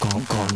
刚刚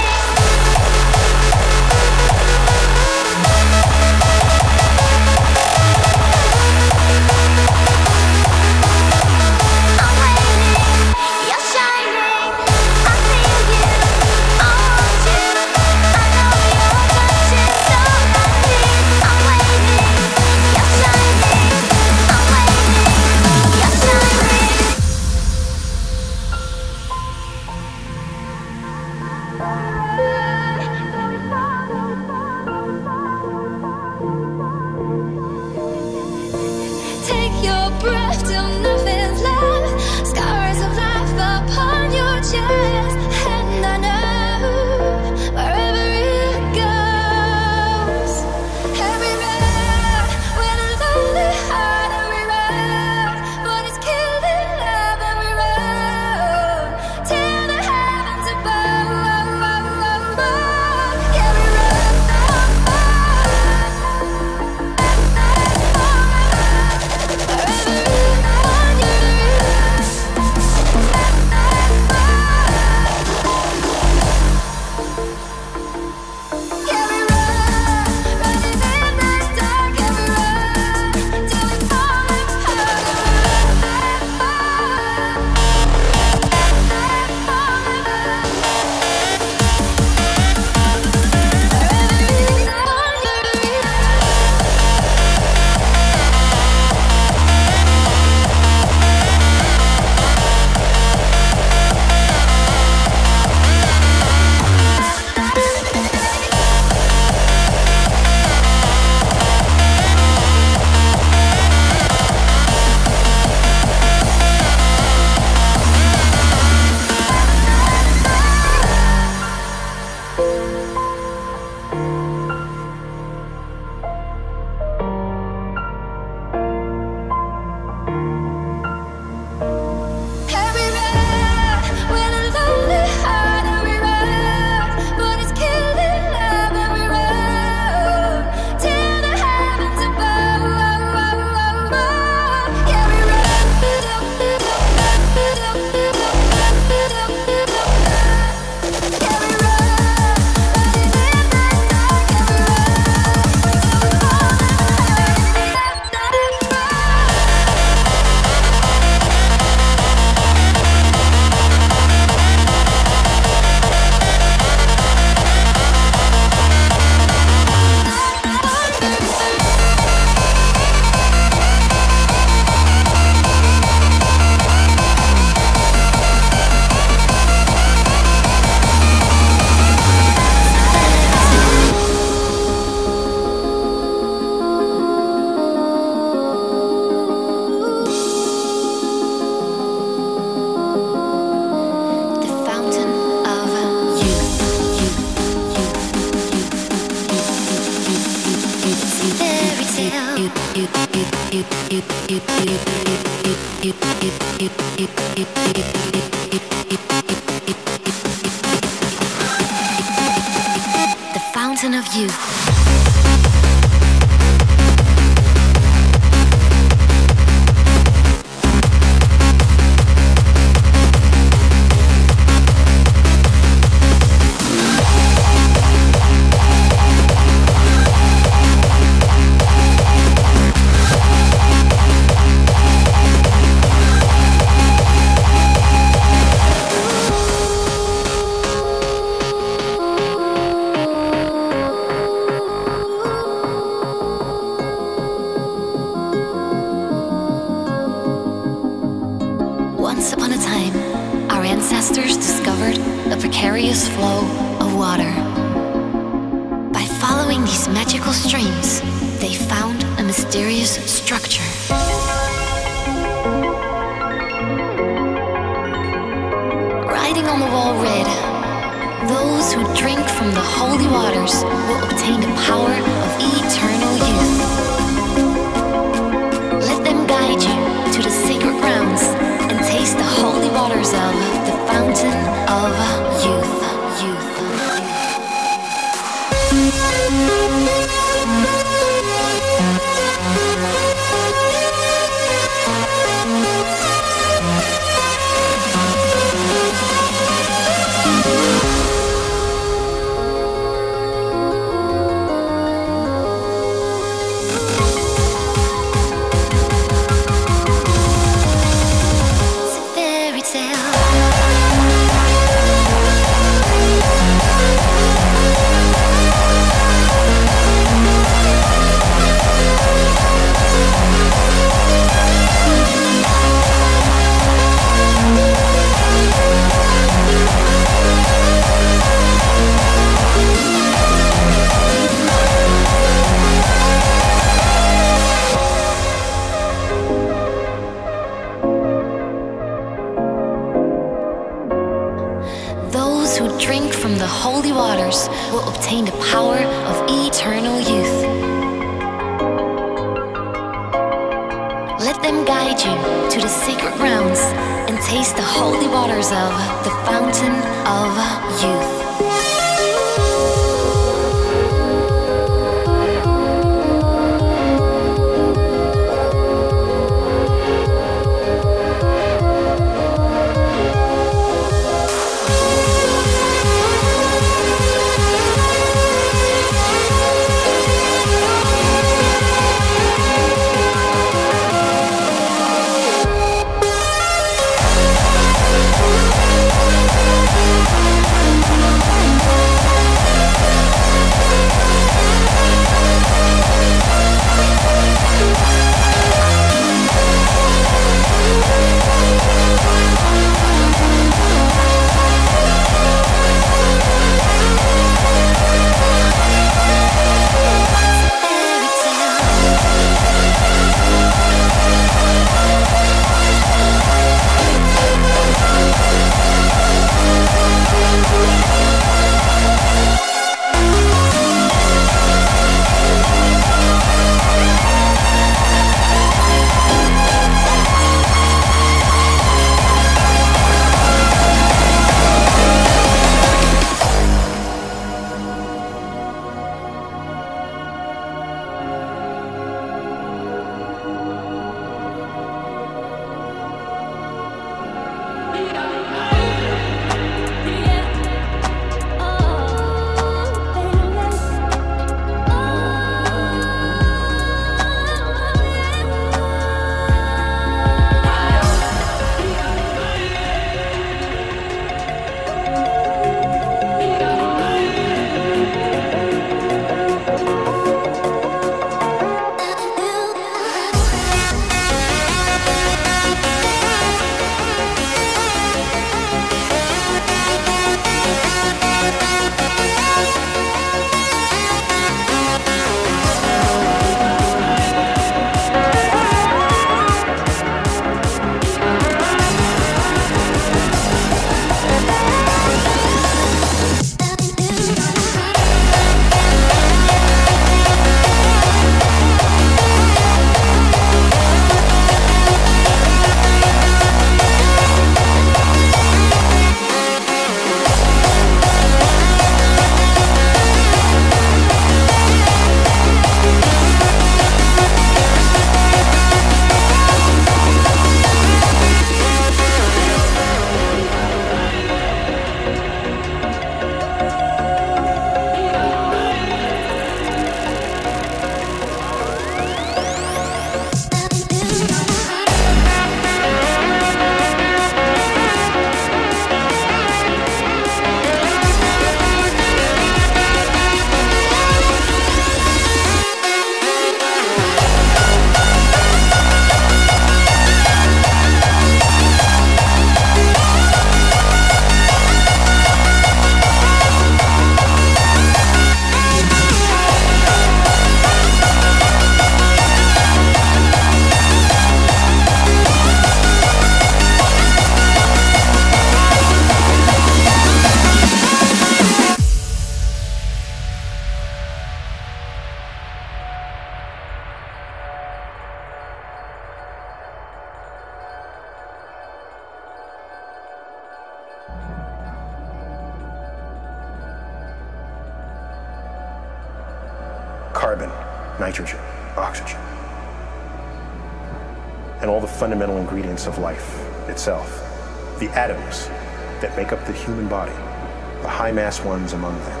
mass ones among them.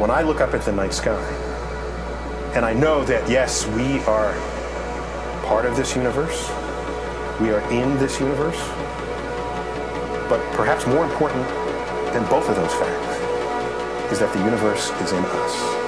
When I look up at the night sky, and I know that yes, we are part of this universe, we are in this universe, but perhaps more important than both of those facts is that the universe is in us.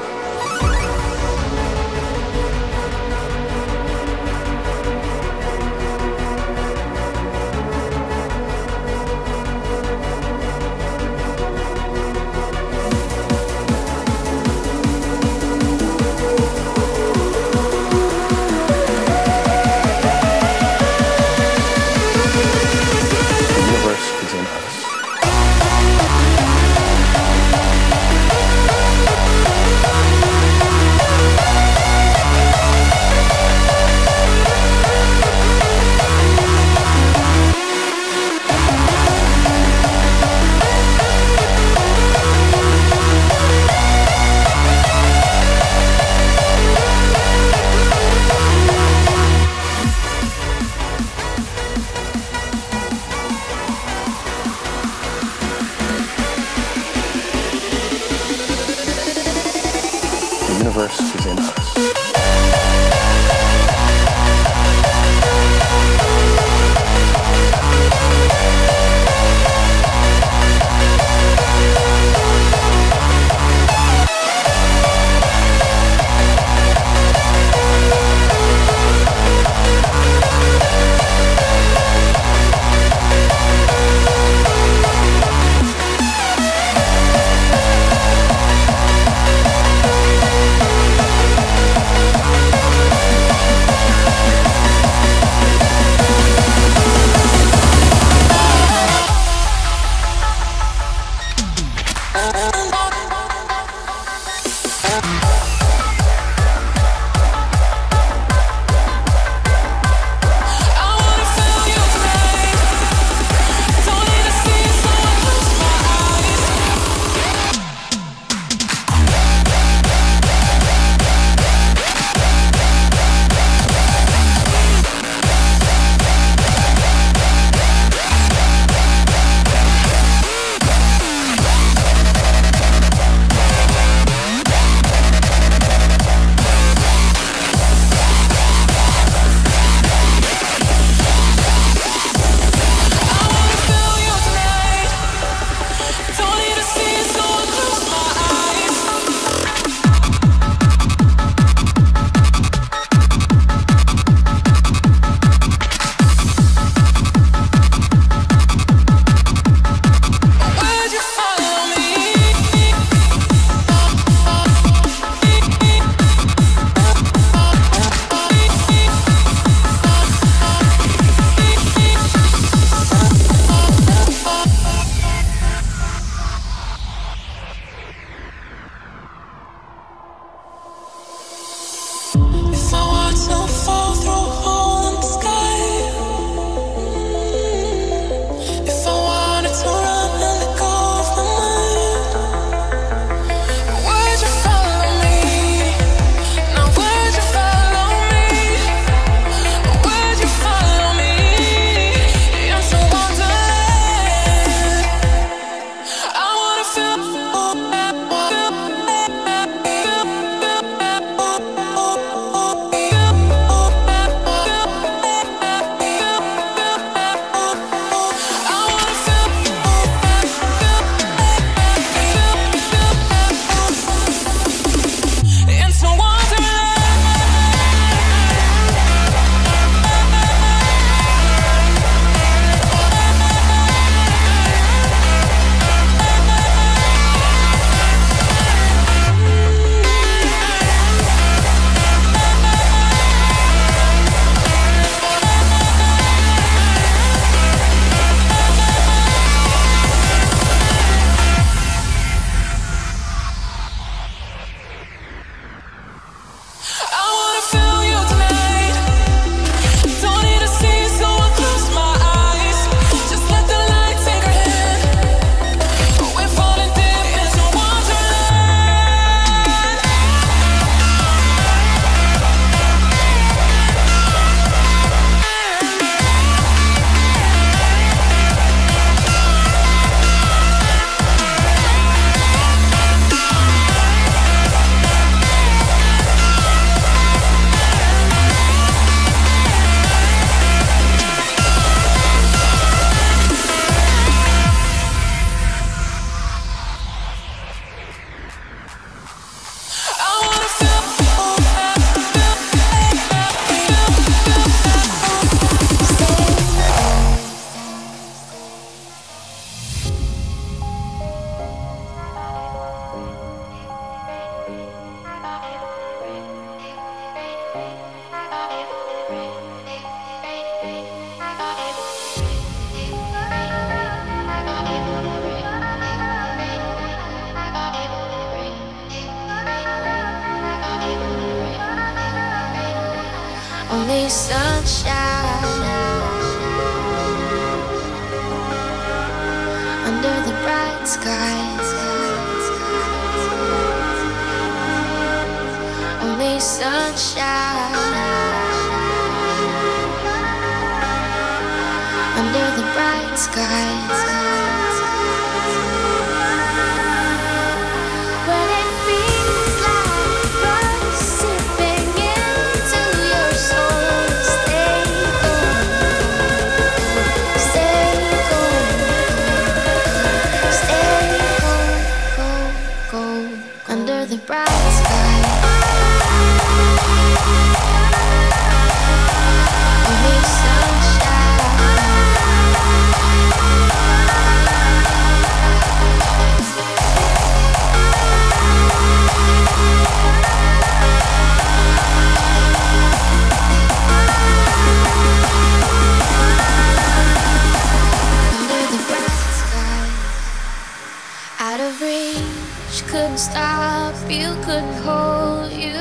of reach. Couldn't stop you, couldn't hold you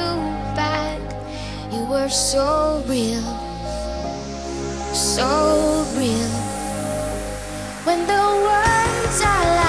back. You were so real, so real. When the words are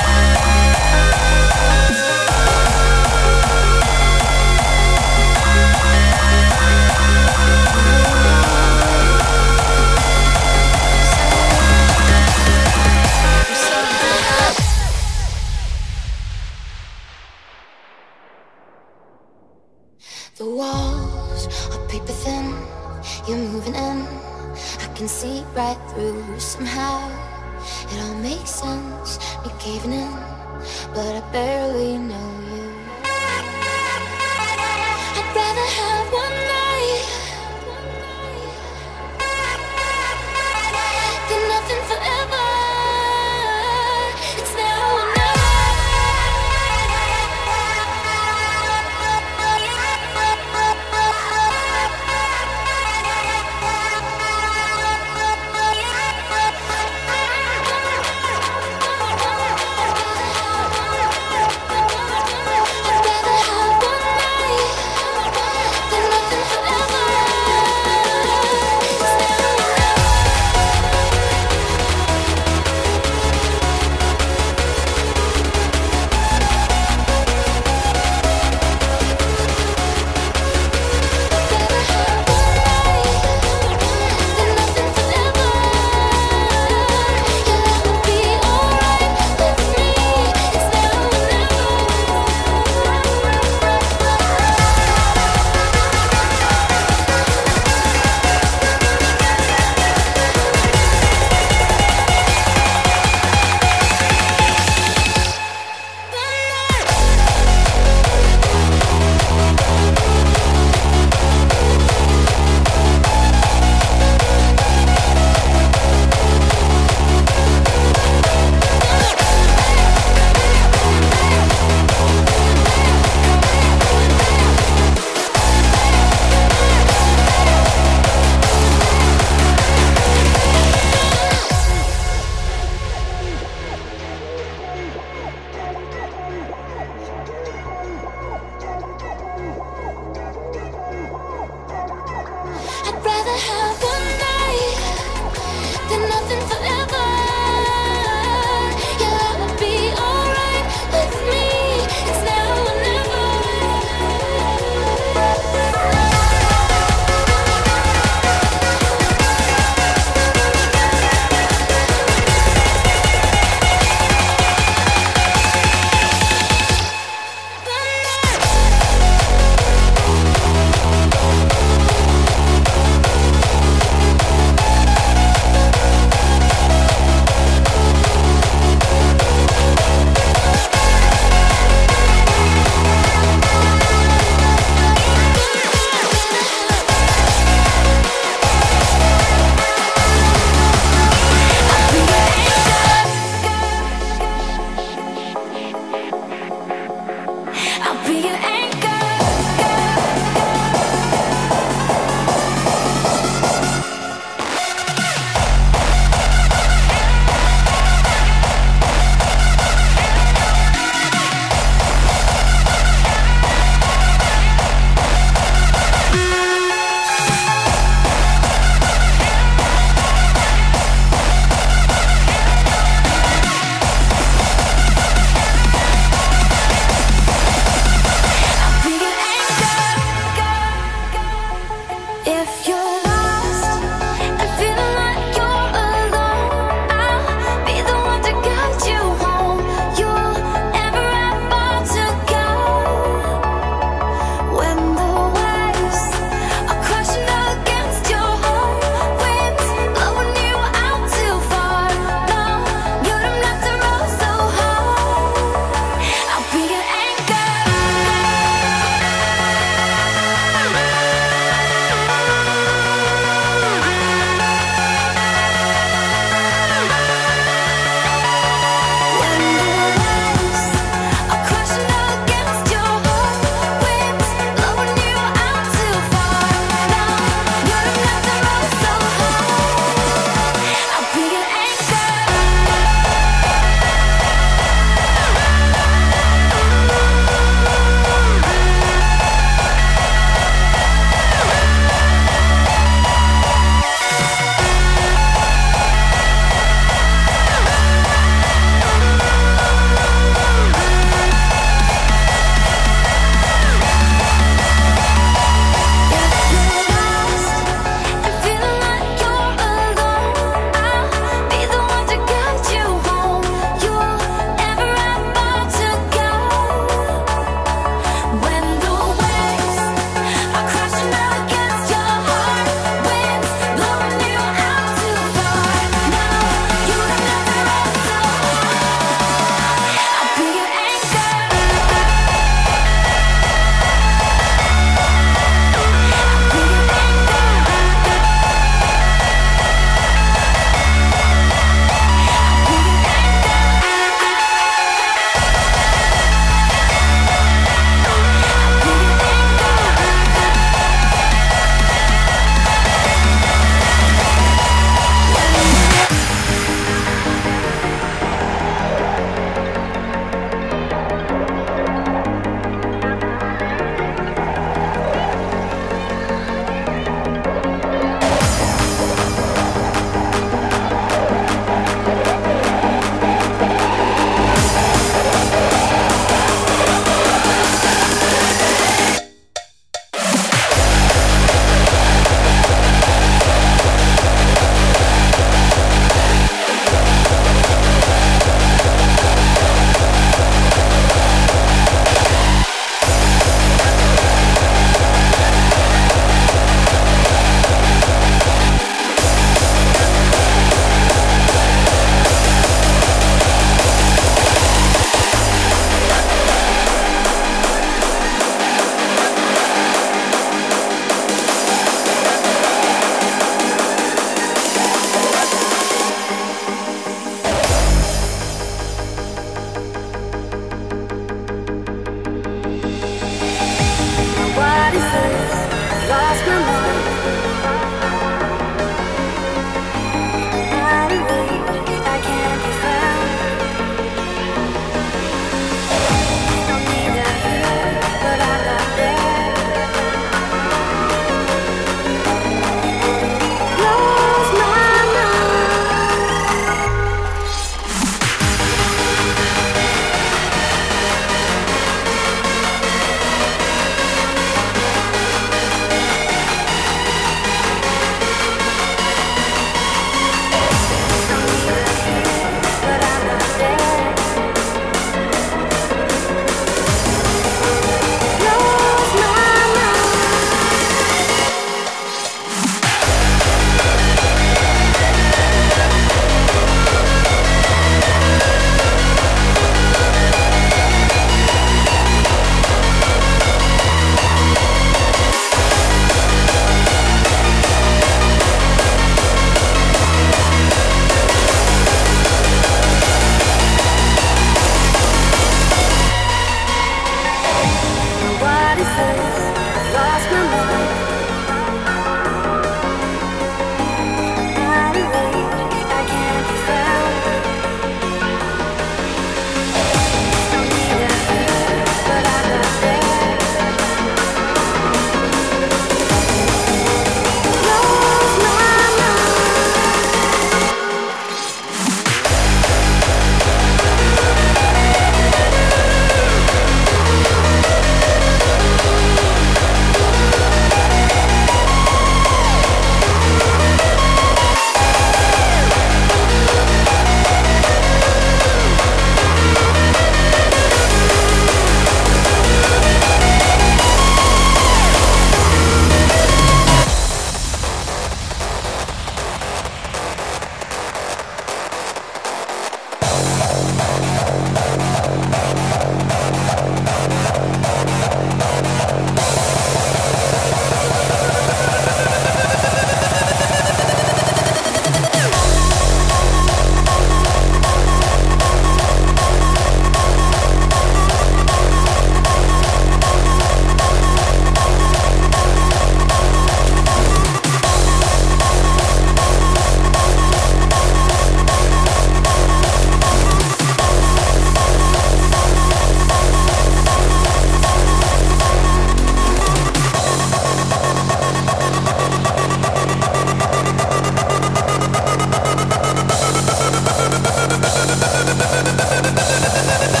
لا لا لا لا لا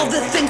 all the things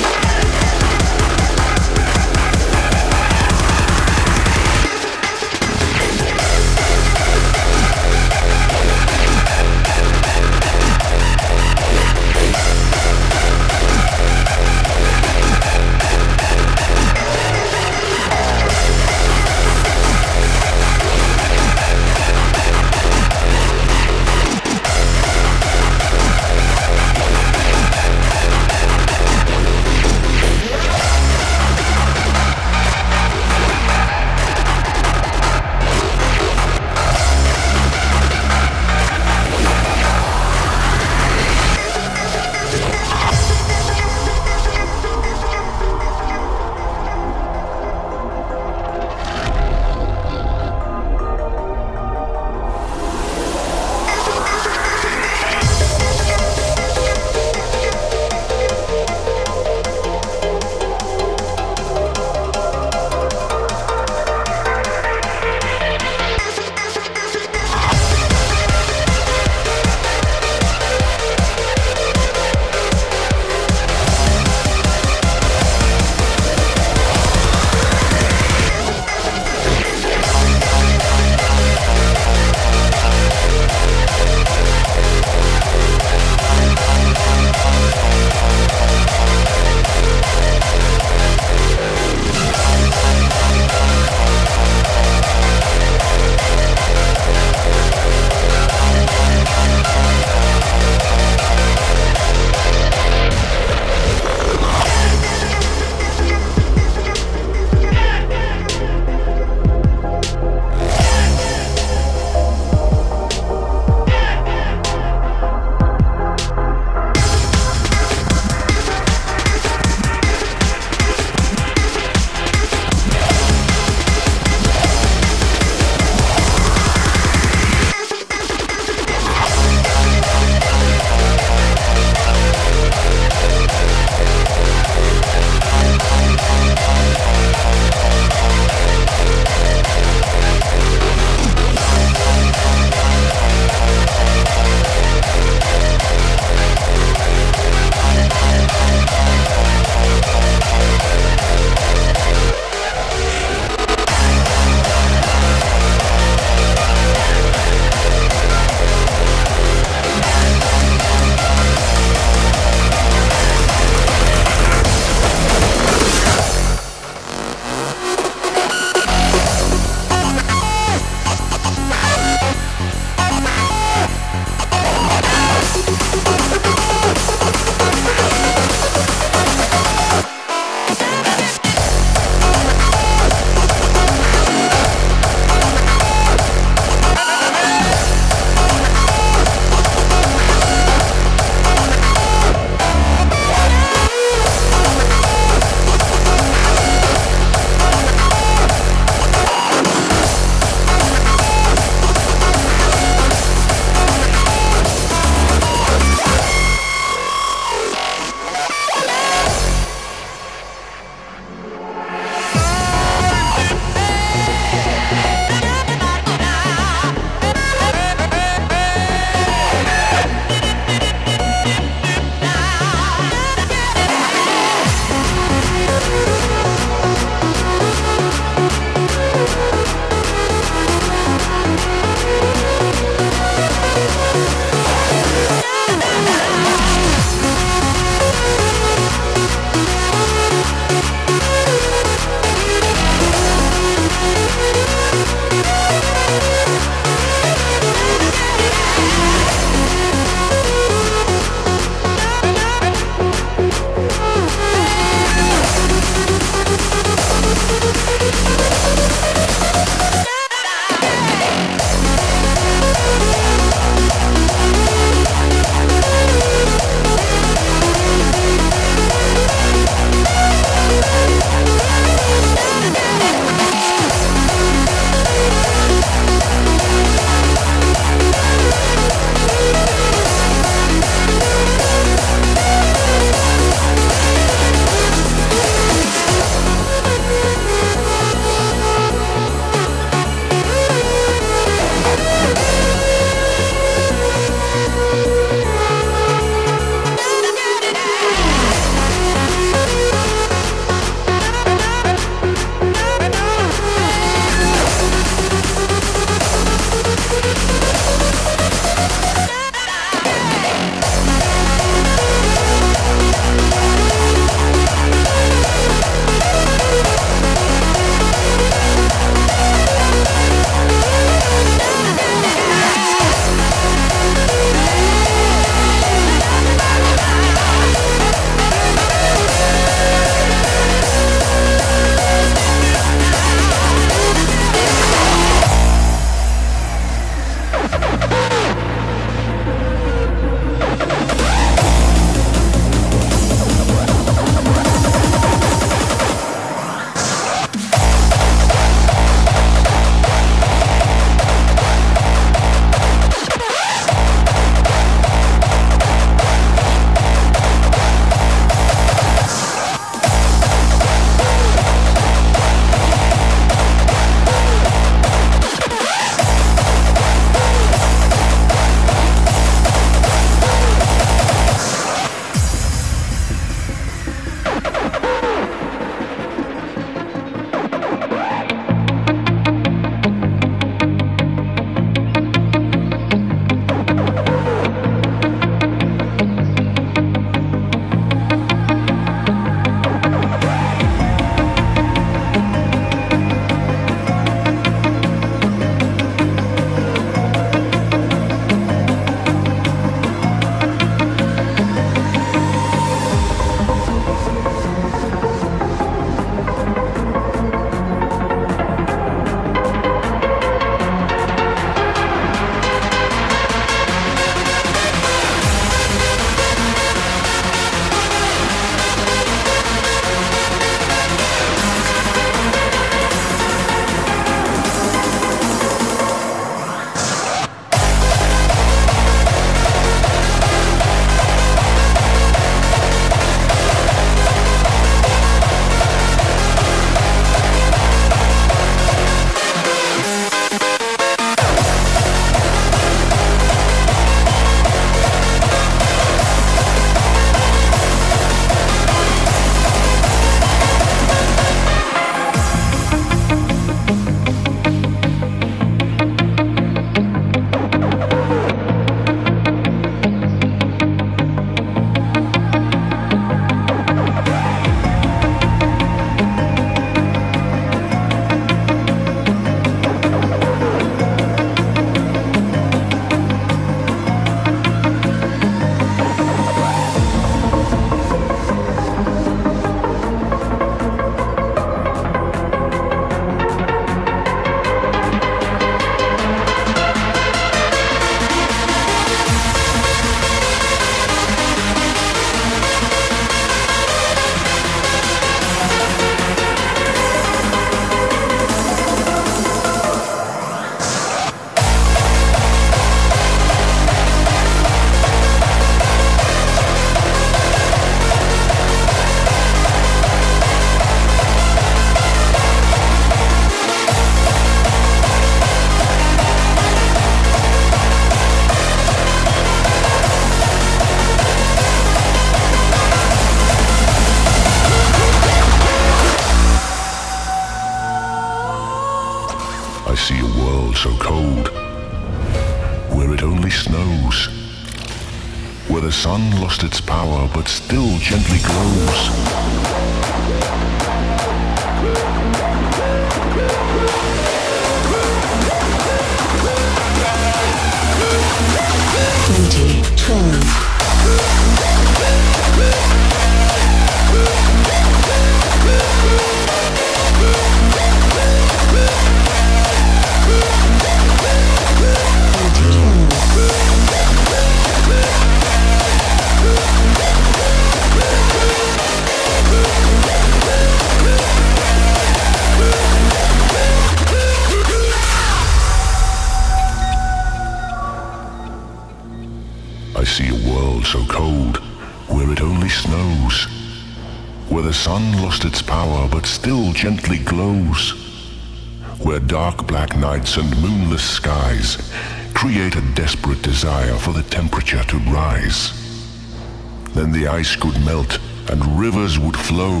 Then the ice could melt and rivers would flow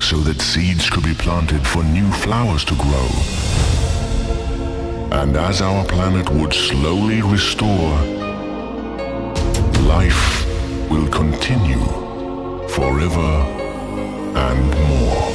so that seeds could be planted for new flowers to grow. And as our planet would slowly restore, life will continue forever and more.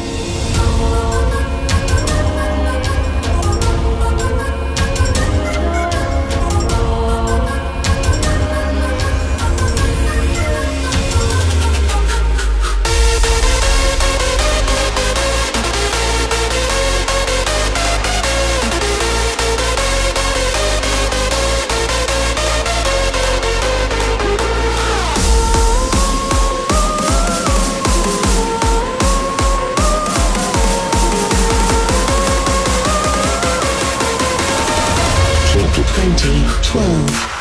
12.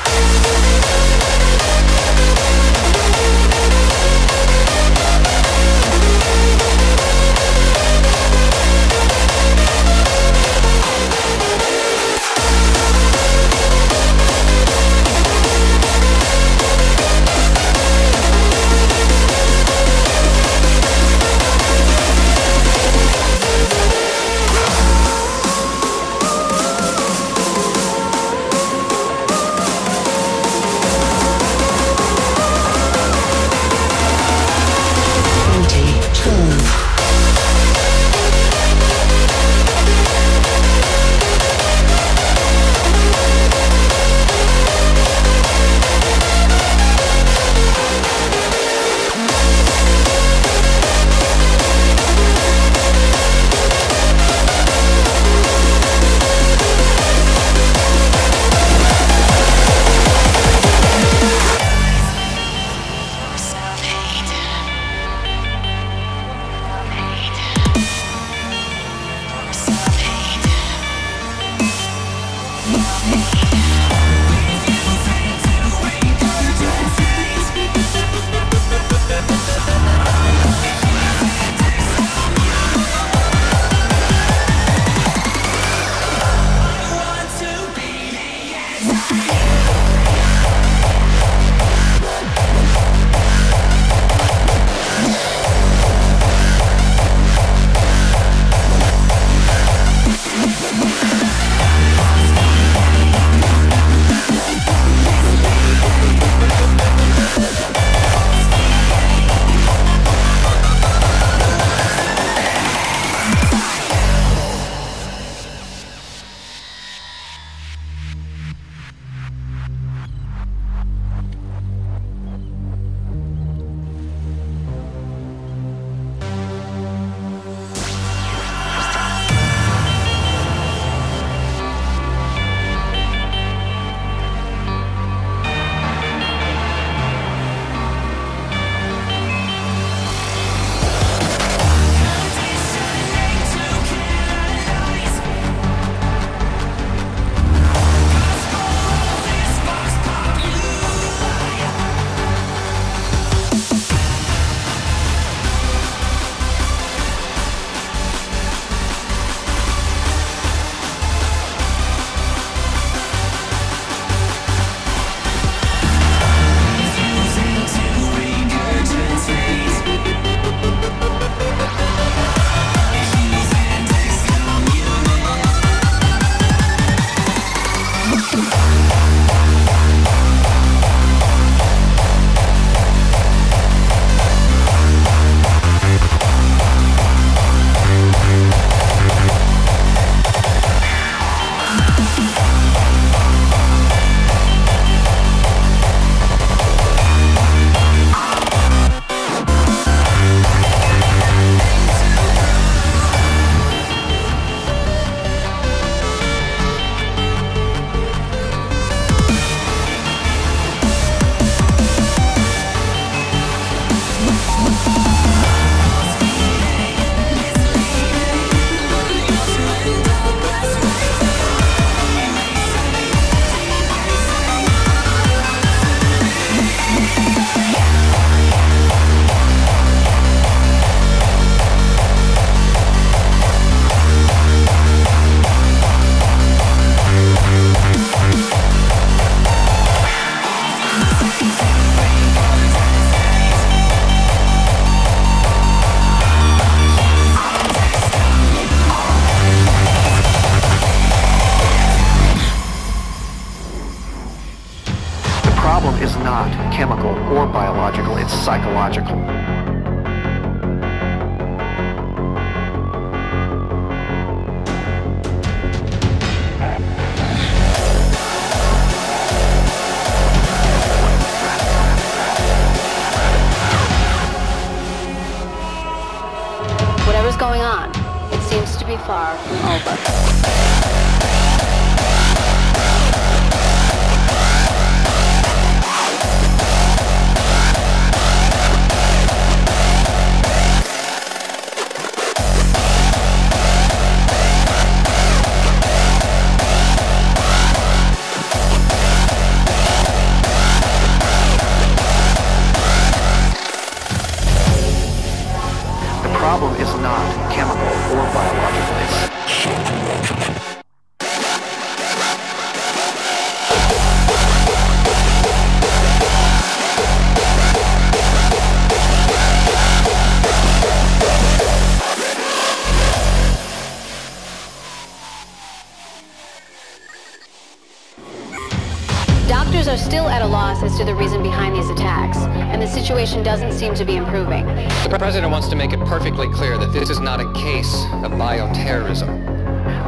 As to the reason behind these attacks, and the situation doesn't seem to be improving. The president wants to make it perfectly clear that this is not a case of bioterrorism.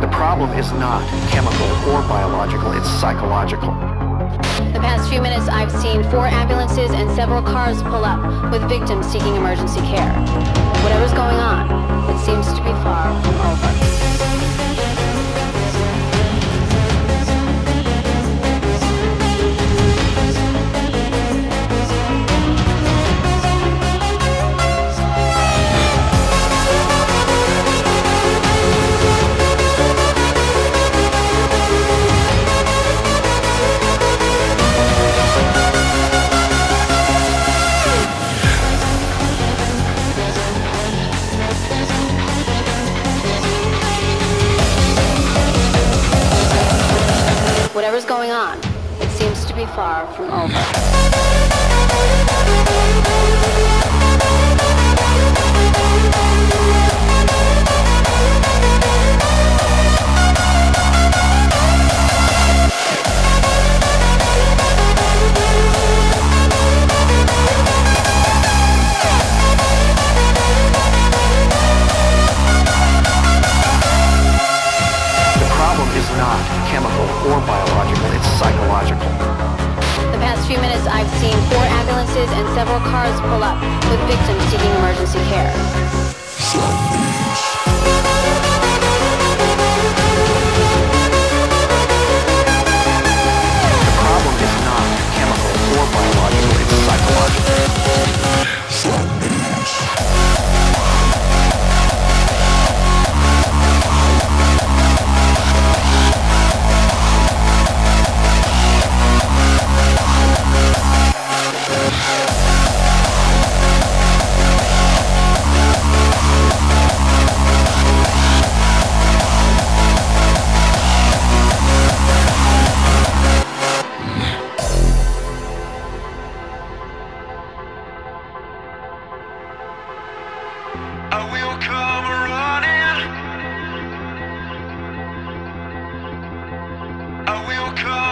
the problem is not chemical or biological, it's psychological. The past few minutes, I've seen four ambulances and several cars pull up with victims seeking emergency care. Whatever's going on, it seems to be far from over. Come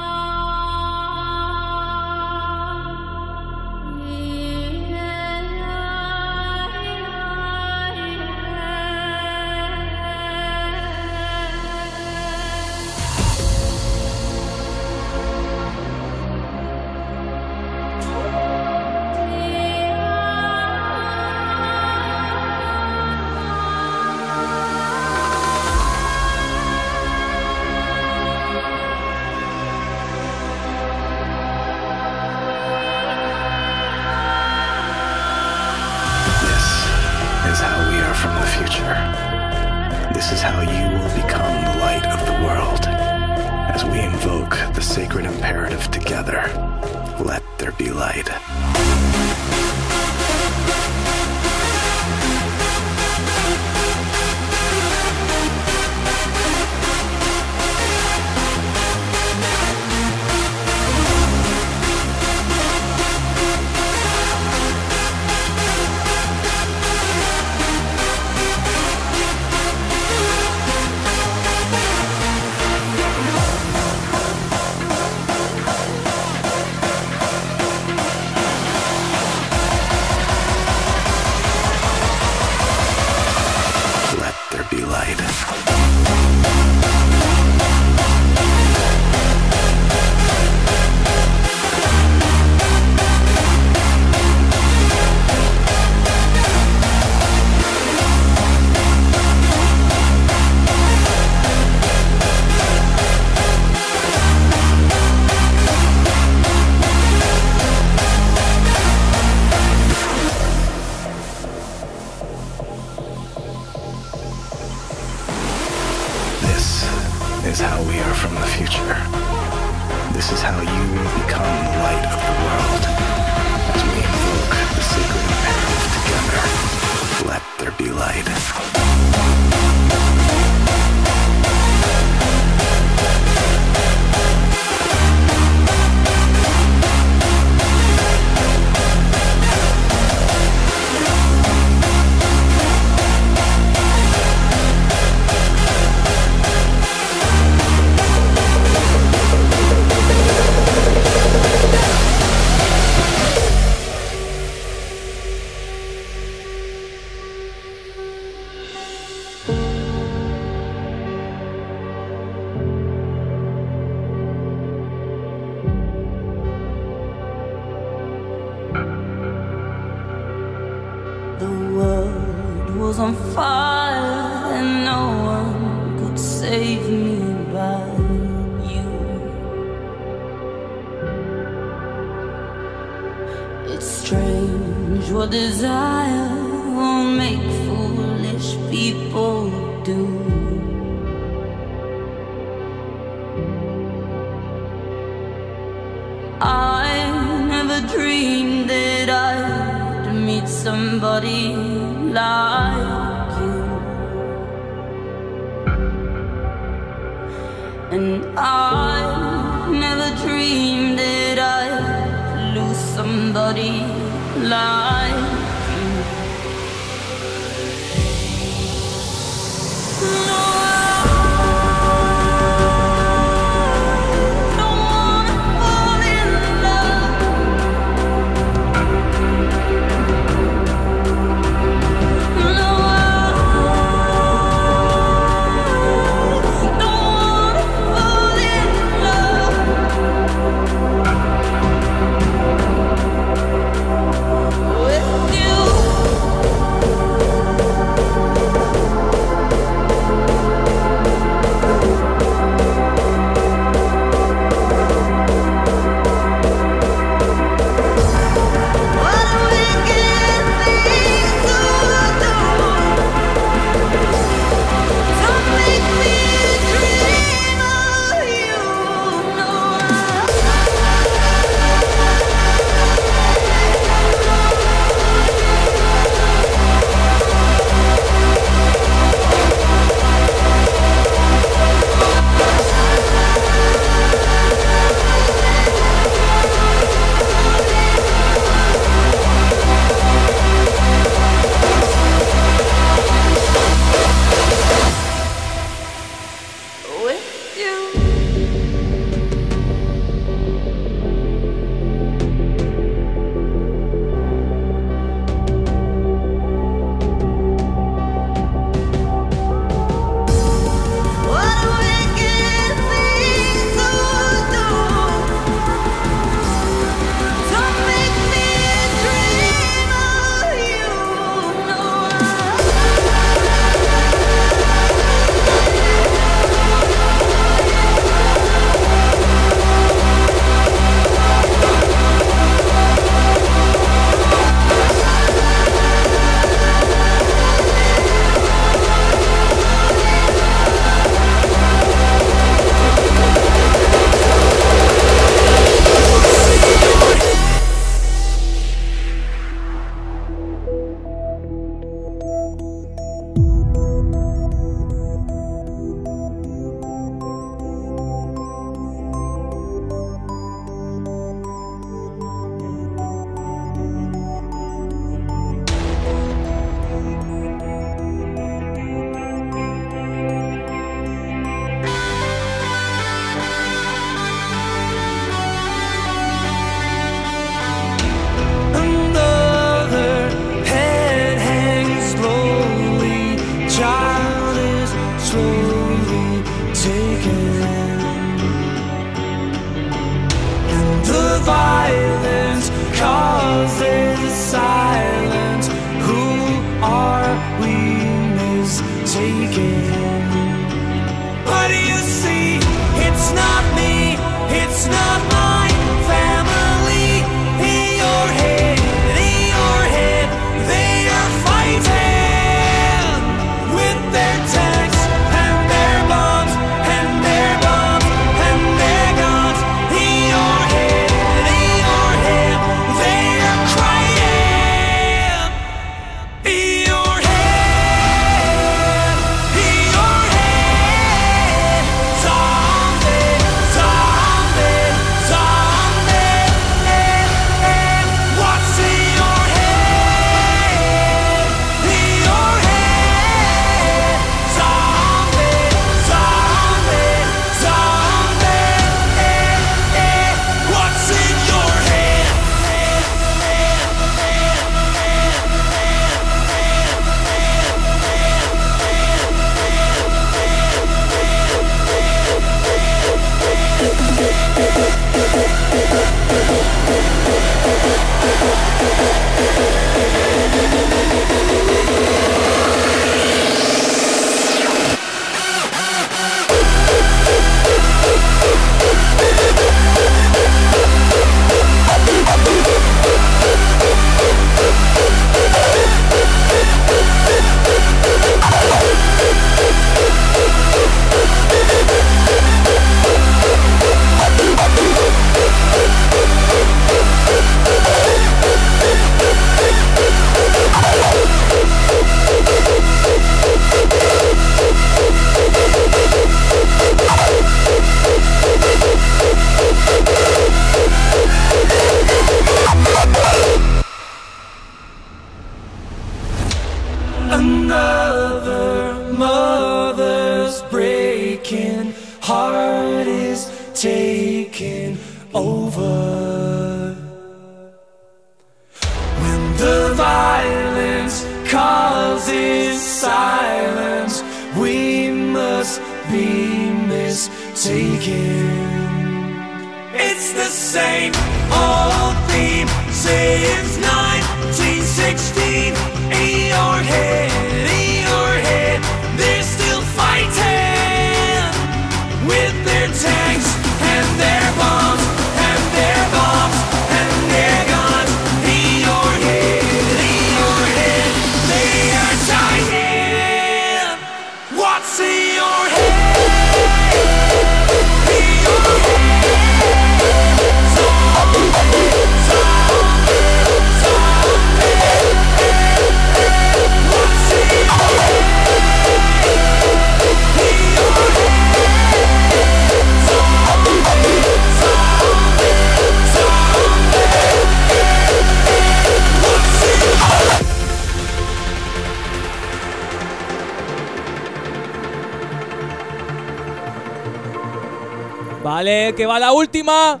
Que va la última.